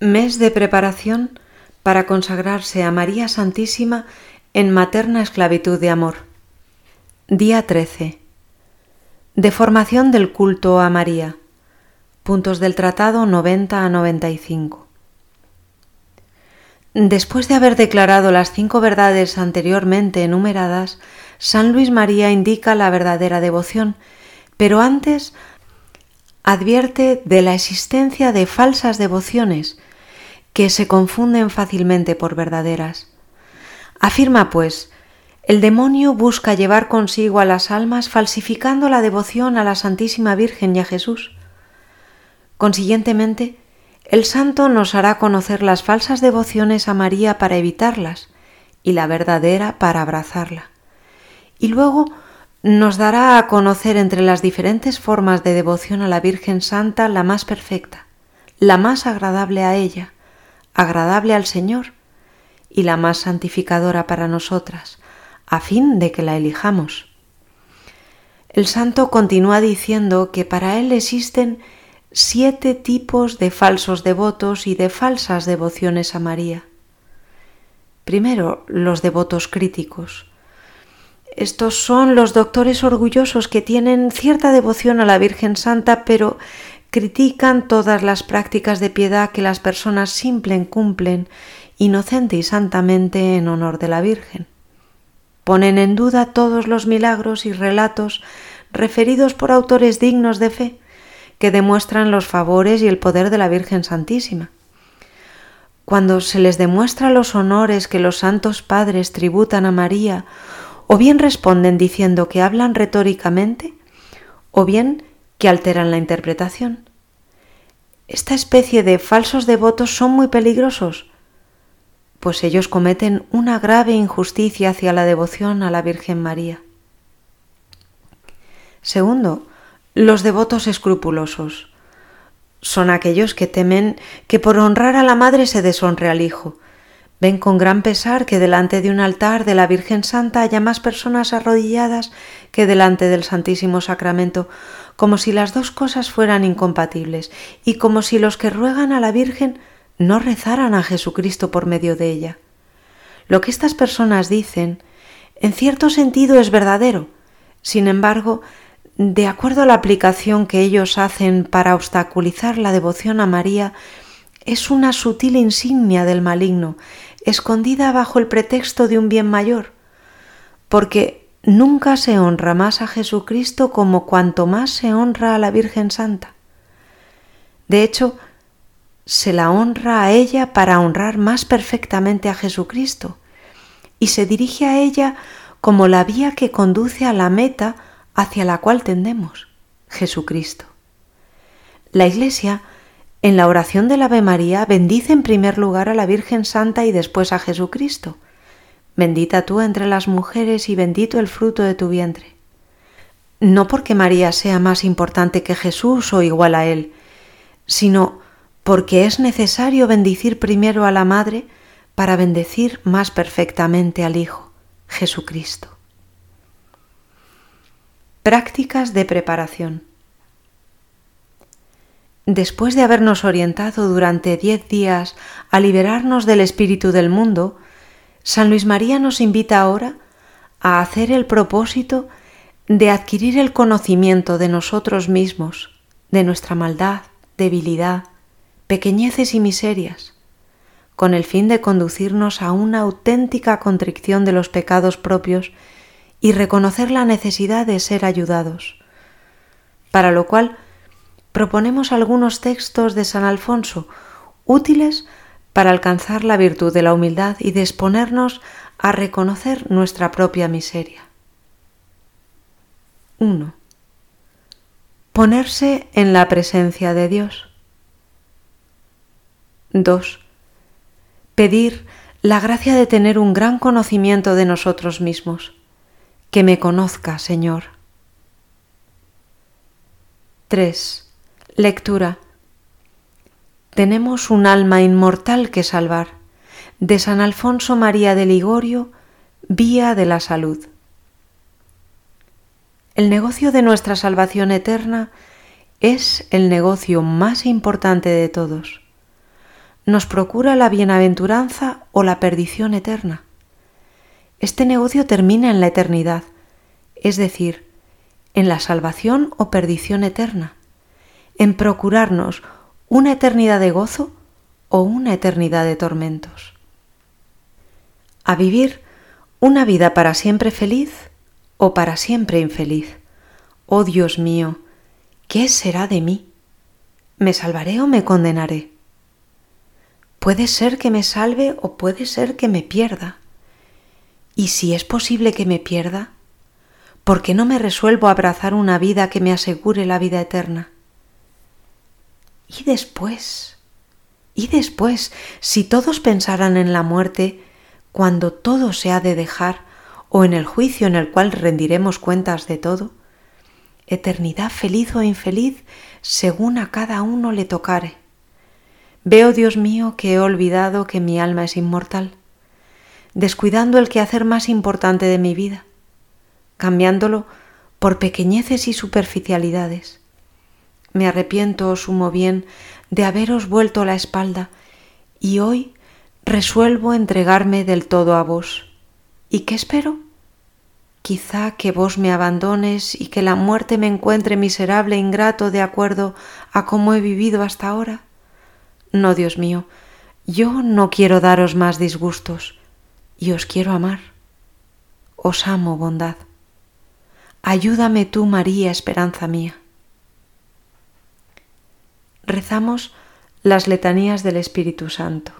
Mes de preparación para consagrarse a María Santísima en materna esclavitud de amor. Día 13. Deformación del culto a María. Puntos del tratado 90 a 95. Después de haber declarado las cinco verdades anteriormente enumeradas, San Luis María indica la verdadera devoción, pero antes advierte de la existencia de falsas devociones que se confunden fácilmente por verdaderas. Afirma, pues, el demonio busca llevar consigo a las almas falsificando la devoción a la Santísima Virgen y a Jesús. Consiguientemente, el santo nos hará conocer las falsas devociones a María para evitarlas y la verdadera para abrazarla. Y luego nos dará a conocer entre las diferentes formas de devoción a la Virgen Santa la más perfecta, la más agradable a ella, agradable al Señor y la más santificadora para nosotras, a fin de que la elijamos. El santo continúa diciendo que para él existen siete tipos de falsos devotos y de falsas devociones a María. Primero, los devotos críticos. Estos son los doctores orgullosos que tienen cierta devoción a la Virgen Santa, pero critican todas las prácticas de piedad que las personas simples cumplen inocente y santamente en honor de la Virgen. Ponen en duda todos los milagros y relatos referidos por autores dignos de fe que demuestran los favores y el poder de la Virgen Santísima. Cuando se les demuestra los honores que los santos padres tributan a María, o bien responden diciendo que hablan retóricamente, o bien que alteran la interpretación. Esta especie de falsos devotos son muy peligrosos, pues ellos cometen una grave injusticia hacia la devoción a la Virgen María. Segundo, los devotos escrupulosos. Son aquellos que temen que por honrar a la Madre se deshonre al Hijo, Ven con gran pesar que delante de un altar de la Virgen Santa haya más personas arrodilladas que delante del Santísimo Sacramento, como si las dos cosas fueran incompatibles y como si los que ruegan a la Virgen no rezaran a Jesucristo por medio de ella. Lo que estas personas dicen, en cierto sentido, es verdadero. Sin embargo, de acuerdo a la aplicación que ellos hacen para obstaculizar la devoción a María, es una sutil insignia del maligno escondida bajo el pretexto de un bien mayor, porque nunca se honra más a Jesucristo como cuanto más se honra a la Virgen Santa. De hecho, se la honra a ella para honrar más perfectamente a Jesucristo, y se dirige a ella como la vía que conduce a la meta hacia la cual tendemos, Jesucristo. La Iglesia en la oración del Ave María bendice en primer lugar a la Virgen Santa y después a Jesucristo. Bendita tú entre las mujeres y bendito el fruto de tu vientre. No porque María sea más importante que Jesús o igual a él, sino porque es necesario bendecir primero a la Madre para bendecir más perfectamente al Hijo, Jesucristo. Prácticas de preparación. Después de habernos orientado durante diez días a liberarnos del espíritu del mundo, San Luis María nos invita ahora a hacer el propósito de adquirir el conocimiento de nosotros mismos, de nuestra maldad, debilidad, pequeñeces y miserias, con el fin de conducirnos a una auténtica contrición de los pecados propios y reconocer la necesidad de ser ayudados, para lo cual proponemos algunos textos de San Alfonso útiles para alcanzar la virtud de la humildad y disponernos a reconocer nuestra propia miseria. 1. Ponerse en la presencia de Dios. 2. Pedir la gracia de tener un gran conocimiento de nosotros mismos. Que me conozca, Señor. 3 Lectura. Tenemos un alma inmortal que salvar. De San Alfonso María de Ligorio, Vía de la Salud. El negocio de nuestra salvación eterna es el negocio más importante de todos. nos procura la bienaventuranza o la perdición eterna. Este negocio termina en la eternidad, es decir, en la salvación o perdición eterna, en procurarnos una eternidad de gozo o una eternidad de tormentos. A vivir una vida para siempre feliz o para siempre infeliz. Oh Dios mío, ¿qué será de mí? ¿Me salvaré o me condenaré? Puede ser que me salve o puede ser que me pierda. Y si es posible que me pierda, ¿por qué no me resuelvo a abrazar una vida que me asegure la vida eterna? ¿Y después? ¿Y después, si todos pensaran en la muerte, cuando todo se ha de dejar, o en el juicio en el cual rendiremos cuentas de todo? Eternidad feliz o infeliz, según a cada uno le tocare. Veo, Dios mío, que he olvidado que mi alma es inmortal, descuidando el quehacer más importante de mi vida, cambiándolo por pequeñeces y superficialidades. Me arrepiento, oh sumo bien, de haberos vuelto la espalda, y hoy resuelvo entregarme del todo a vos. ¿Y qué espero? Quizá que vos me abandones y que la muerte me encuentre miserable e ingrato de acuerdo a cómo he vivido hasta ahora. No, Dios mío, yo no quiero daros más disgustos y os quiero amar. Os amo, bondad. Ayúdame tú, María, esperanza mía. Rezamos las letanías del Espíritu Santo.